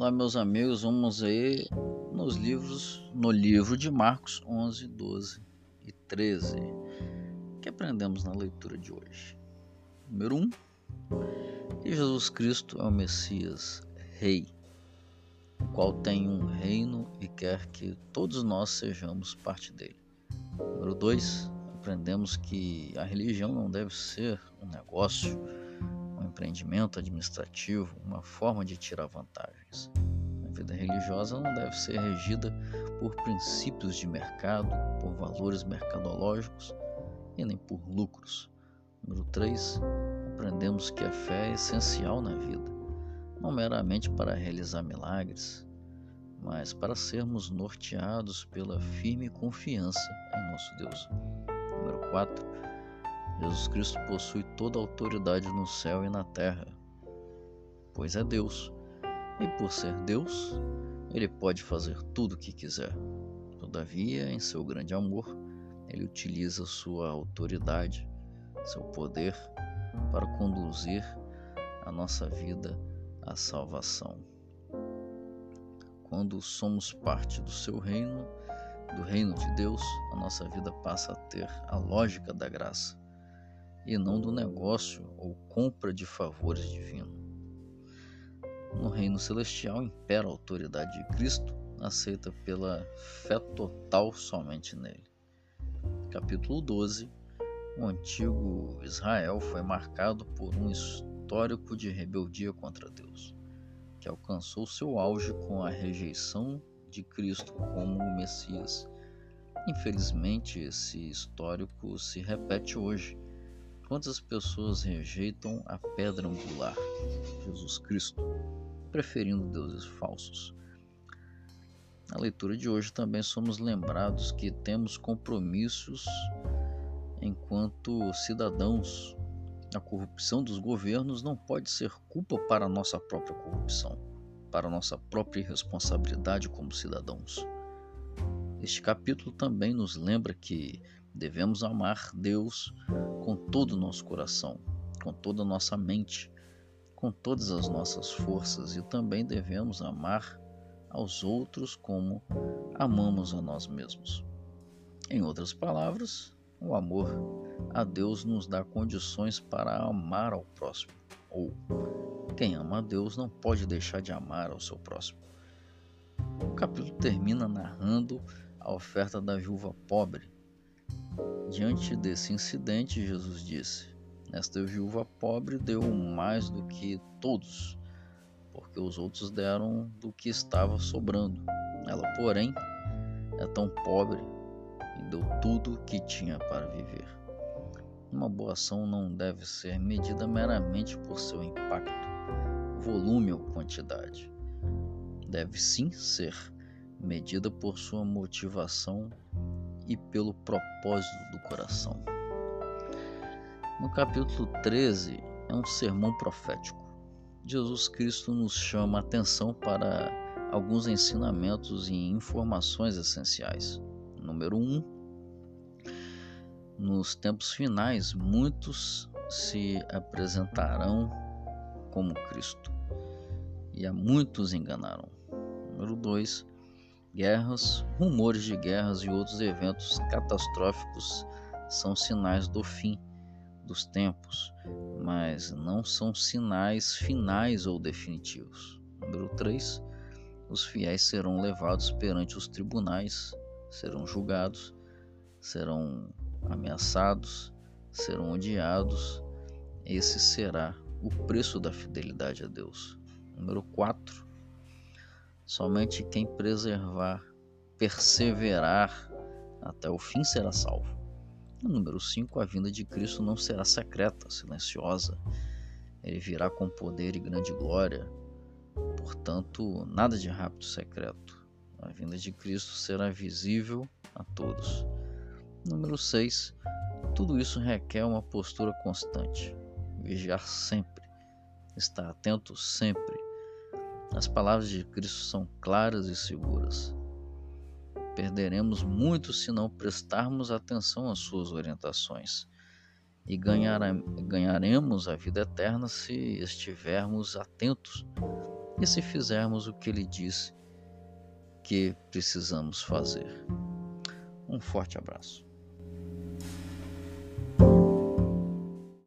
Olá, meus amigos, vamos aí nos livros, no livro de Marcos 11, 12 e 13. O que aprendemos na leitura de hoje? Número 1. Que Jesus Cristo é o Messias, Rei, o qual tem um reino e quer que todos nós sejamos parte dele. Número 2. Aprendemos que a religião não deve ser um negócio empreendimento administrativo, uma forma de tirar vantagens. A vida religiosa não deve ser regida por princípios de mercado, por valores mercadológicos e nem por lucros. Número 3. Aprendemos que a fé é essencial na vida, não meramente para realizar milagres, mas para sermos norteados pela firme confiança em nosso Deus. Número 4 Jesus Cristo possui toda a autoridade no céu e na terra, pois é Deus, e por ser Deus, ele pode fazer tudo o que quiser. Todavia, em seu grande amor, ele utiliza sua autoridade, seu poder, para conduzir a nossa vida à salvação. Quando somos parte do seu reino, do reino de Deus, a nossa vida passa a ter a lógica da graça e não do negócio ou compra de favores divinos. No reino celestial impera a autoridade de Cristo, aceita pela fé total somente nele. Capítulo 12 O antigo Israel foi marcado por um histórico de rebeldia contra Deus, que alcançou seu auge com a rejeição de Cristo como o Messias. Infelizmente, esse histórico se repete hoje Quantas pessoas rejeitam a pedra angular, Jesus Cristo, preferindo deuses falsos? Na leitura de hoje também somos lembrados que temos compromissos enquanto cidadãos. A corrupção dos governos não pode ser culpa para a nossa própria corrupção, para nossa própria irresponsabilidade como cidadãos. Este capítulo também nos lembra que devemos amar Deus com todo o nosso coração, com toda a nossa mente, com todas as nossas forças e também devemos amar aos outros como amamos a nós mesmos. Em outras palavras, o amor a Deus nos dá condições para amar ao próximo, ou quem ama a Deus não pode deixar de amar ao seu próximo. O capítulo termina narrando a oferta da viúva pobre. Diante desse incidente, Jesus disse: Esta viúva pobre deu mais do que todos, porque os outros deram do que estava sobrando. Ela, porém, é tão pobre e deu tudo o que tinha para viver. Uma boa ação não deve ser medida meramente por seu impacto, volume ou quantidade. Deve sim ser medida por sua motivação e pelo propósito do coração. No capítulo 13 é um sermão profético. Jesus Cristo nos chama a atenção para alguns ensinamentos e informações essenciais. Número 1. Um, nos tempos finais, muitos se apresentarão como Cristo e a muitos enganarão. Número 2 Guerras, rumores de guerras e outros eventos catastróficos são sinais do fim dos tempos, mas não são sinais finais ou definitivos. Número 3. Os fiéis serão levados perante os tribunais, serão julgados, serão ameaçados, serão odiados. Esse será o preço da fidelidade a Deus. Número 4 Somente quem preservar, perseverar até o fim será salvo. Número 5, a vinda de Cristo não será secreta, silenciosa. Ele virá com poder e grande glória. Portanto, nada de rápido secreto. A vinda de Cristo será visível a todos. Número 6. Tudo isso requer uma postura constante. Vigiar sempre. Estar atento sempre as palavras de Cristo são claras e seguras. Perderemos muito se não prestarmos atenção às suas orientações e ganharemos a vida eterna se estivermos atentos e se fizermos o que ele disse que precisamos fazer. Um forte abraço.